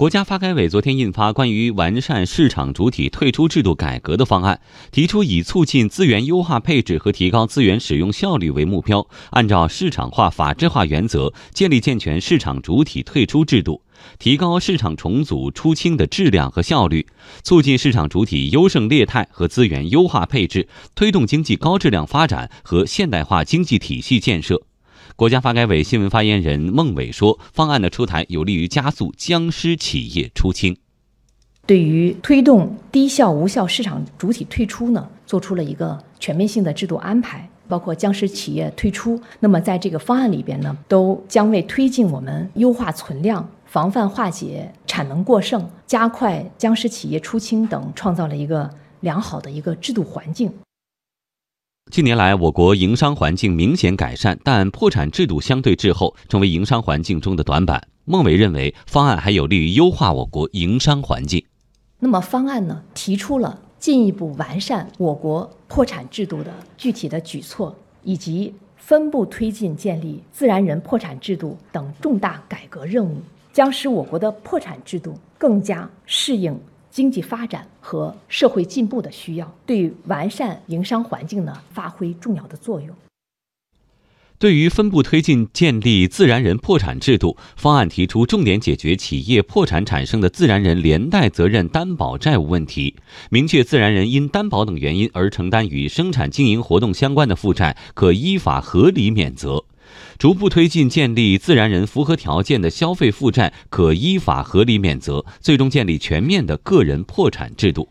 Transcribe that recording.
国家发改委昨天印发关于完善市场主体退出制度改革的方案，提出以促进资源优化配置和提高资源使用效率为目标，按照市场化、法治化原则，建立健全市场主体退出制度，提高市场重组出清的质量和效率，促进市场主体优胜劣汰和资源优化配置，推动经济高质量发展和现代化经济体系建设。国家发改委新闻发言人孟伟说：“方案的出台有利于加速僵尸企业出清。对于推动低效无效市场主体退出呢，做出了一个全面性的制度安排，包括僵尸企业退出。那么在这个方案里边呢，都将为推进我们优化存量、防范化解产能过剩、加快僵尸企业出清等，创造了一个良好的一个制度环境。”近年来，我国营商环境明显改善，但破产制度相对滞后，成为营商环境中的短板。孟伟认为，方案还有利于优化我国营商环境。那么，方案呢，提出了进一步完善我国破产制度的具体的举措，以及分步推进建立自然人破产制度等重大改革任务，将使我国的破产制度更加适应。经济发展和社会进步的需要，对完善营商环境呢发挥重要的作用。对于分步推进建立自然人破产制度，方案提出重点解决企业破产产生的自然人连带责任担保债务问题，明确自然人因担保等原因而承担与生产经营活动相关的负债，可依法合理免责。逐步推进建立自然人符合条件的消费负债可依法合理免责，最终建立全面的个人破产制度。